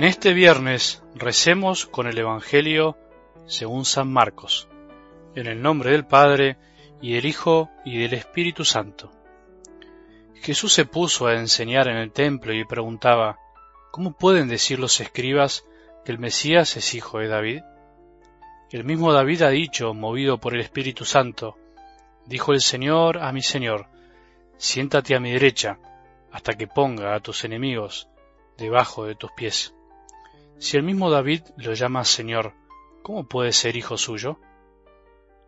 En este viernes recemos con el Evangelio según San Marcos, en el nombre del Padre, y del Hijo, y del Espíritu Santo. Jesús se puso a enseñar en el templo y preguntaba, ¿Cómo pueden decir los escribas que el Mesías es hijo de David? El mismo David ha dicho, movido por el Espíritu Santo, dijo el Señor a mi Señor, siéntate a mi derecha, hasta que ponga a tus enemigos debajo de tus pies. Si el mismo David lo llama Señor, ¿cómo puede ser hijo suyo?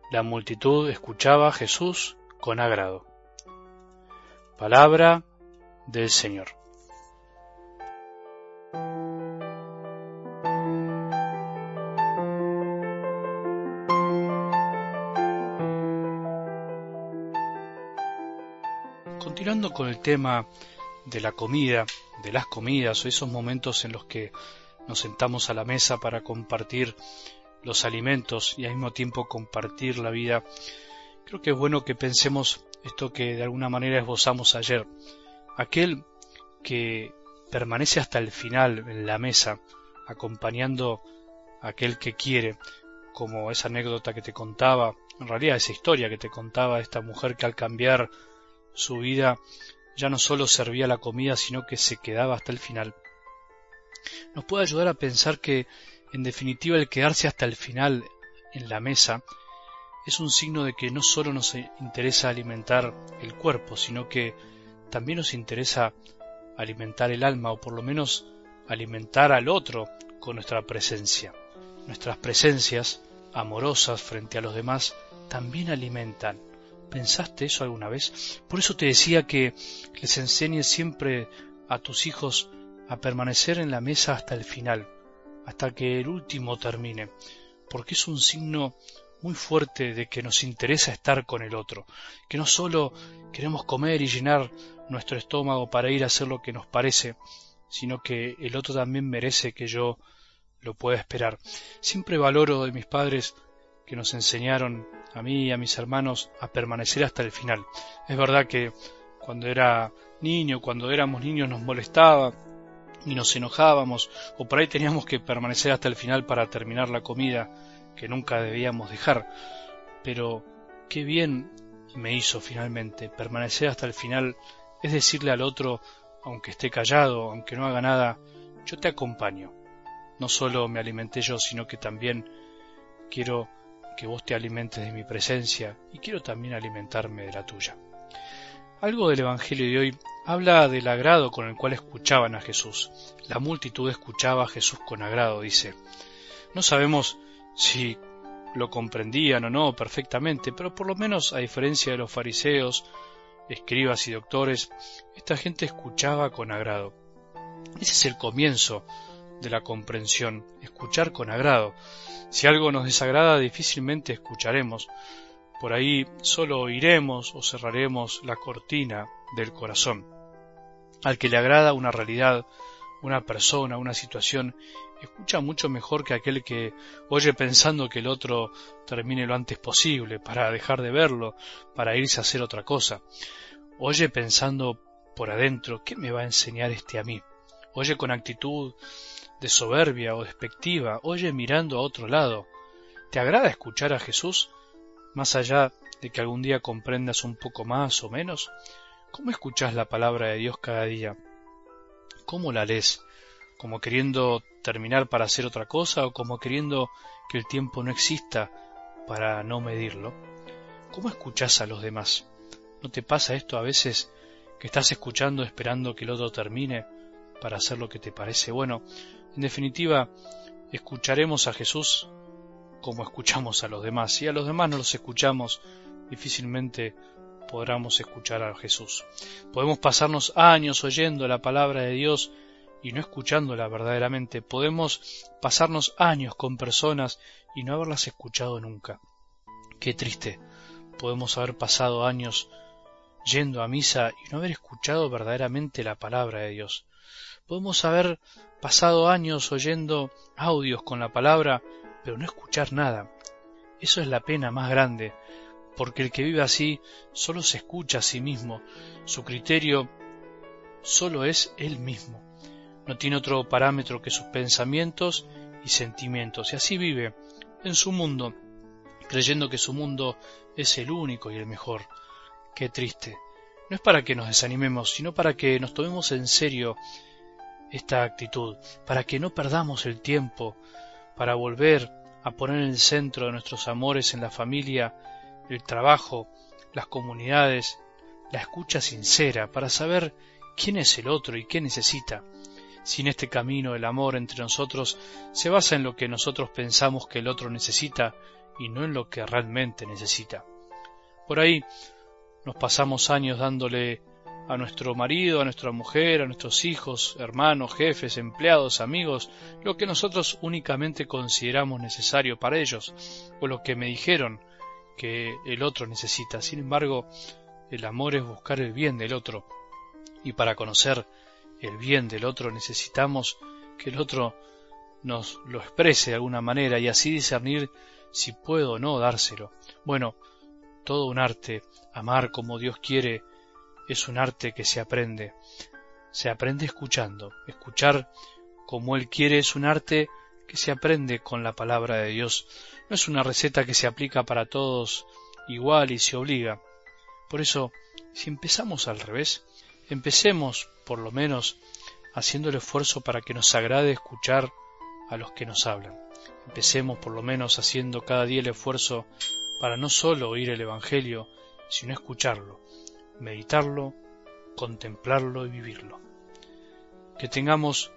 La multitud escuchaba a Jesús con agrado. Palabra del Señor. Continuando con el tema de la comida, de las comidas o esos momentos en los que nos sentamos a la mesa para compartir los alimentos y al mismo tiempo compartir la vida, creo que es bueno que pensemos esto que de alguna manera esbozamos ayer. Aquel que permanece hasta el final en la mesa, acompañando a aquel que quiere, como esa anécdota que te contaba, en realidad esa historia que te contaba esta mujer que al cambiar su vida ya no solo servía la comida, sino que se quedaba hasta el final nos puede ayudar a pensar que, en definitiva, el quedarse hasta el final en la mesa es un signo de que no solo nos interesa alimentar el cuerpo, sino que también nos interesa alimentar el alma, o por lo menos alimentar al otro con nuestra presencia. Nuestras presencias, amorosas frente a los demás, también alimentan. ¿Pensaste eso alguna vez? Por eso te decía que les enseñes siempre a tus hijos a permanecer en la mesa hasta el final, hasta que el último termine, porque es un signo muy fuerte de que nos interesa estar con el otro, que no solo queremos comer y llenar nuestro estómago para ir a hacer lo que nos parece, sino que el otro también merece que yo lo pueda esperar. Siempre valoro de mis padres que nos enseñaron a mí y a mis hermanos a permanecer hasta el final. Es verdad que cuando era niño, cuando éramos niños nos molestaba y nos enojábamos o por ahí teníamos que permanecer hasta el final para terminar la comida que nunca debíamos dejar. Pero qué bien me hizo finalmente permanecer hasta el final, es decirle al otro, aunque esté callado, aunque no haga nada, yo te acompaño. No solo me alimenté yo, sino que también quiero que vos te alimentes de mi presencia y quiero también alimentarme de la tuya. Algo del Evangelio de hoy habla del agrado con el cual escuchaban a Jesús. La multitud escuchaba a Jesús con agrado, dice. No sabemos si lo comprendían o no perfectamente, pero por lo menos, a diferencia de los fariseos, escribas y doctores, esta gente escuchaba con agrado. Ese es el comienzo de la comprensión, escuchar con agrado. Si algo nos desagrada, difícilmente escucharemos, por ahí solo oiremos o cerraremos la cortina del corazón. Al que le agrada una realidad, una persona, una situación, escucha mucho mejor que aquel que oye pensando que el otro termine lo antes posible, para dejar de verlo, para irse a hacer otra cosa. Oye pensando por adentro, ¿qué me va a enseñar este a mí? Oye con actitud de soberbia o despectiva, oye mirando a otro lado. ¿Te agrada escuchar a Jesús? Más allá de que algún día comprendas un poco más o menos, ¿cómo escuchas la palabra de Dios cada día? ¿Cómo la lees? ¿Como queriendo terminar para hacer otra cosa o como queriendo que el tiempo no exista para no medirlo? ¿Cómo escuchas a los demás? ¿No te pasa esto a veces que estás escuchando esperando que el otro termine para hacer lo que te parece bueno? En definitiva, escucharemos a Jesús como escuchamos a los demás. Si a los demás no los escuchamos, difícilmente podremos escuchar a Jesús. Podemos pasarnos años oyendo la palabra de Dios y no escuchándola verdaderamente. Podemos pasarnos años con personas y no haberlas escuchado nunca. Qué triste. Podemos haber pasado años yendo a misa y no haber escuchado verdaderamente la palabra de Dios. Podemos haber pasado años oyendo audios con la palabra pero no escuchar nada. Eso es la pena más grande, porque el que vive así solo se escucha a sí mismo, su criterio solo es él mismo. no tiene otro parámetro que sus pensamientos y sentimientos, y así vive en su mundo, creyendo que su mundo es el único y el mejor. Qué triste. No es para que nos desanimemos, sino para que nos tomemos en serio esta actitud, para que no perdamos el tiempo, para volver a poner en el centro de nuestros amores en la familia, el trabajo, las comunidades, la escucha sincera, para saber quién es el otro y qué necesita. Sin este camino el amor entre nosotros se basa en lo que nosotros pensamos que el otro necesita y no en lo que realmente necesita. Por ahí nos pasamos años dándole a nuestro marido, a nuestra mujer, a nuestros hijos, hermanos, jefes, empleados, amigos, lo que nosotros únicamente consideramos necesario para ellos, o lo que me dijeron que el otro necesita. Sin embargo, el amor es buscar el bien del otro, y para conocer el bien del otro necesitamos que el otro nos lo exprese de alguna manera y así discernir si puedo o no dárselo. Bueno, todo un arte, amar como Dios quiere, es un arte que se aprende. Se aprende escuchando. Escuchar como Él quiere es un arte que se aprende con la palabra de Dios. No es una receta que se aplica para todos igual y se obliga. Por eso, si empezamos al revés, empecemos, por lo menos, haciendo el esfuerzo para que nos agrade escuchar a los que nos hablan. Empecemos, por lo menos, haciendo cada día el esfuerzo para no solo oír el Evangelio, sino escucharlo, meditarlo, contemplarlo y vivirlo. Que tengamos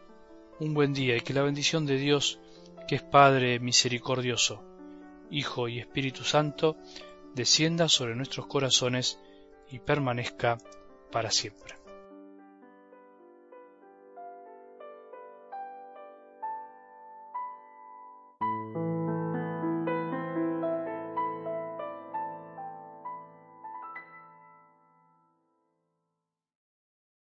un buen día y que la bendición de Dios, que es Padre misericordioso, Hijo y Espíritu Santo, descienda sobre nuestros corazones y permanezca para siempre.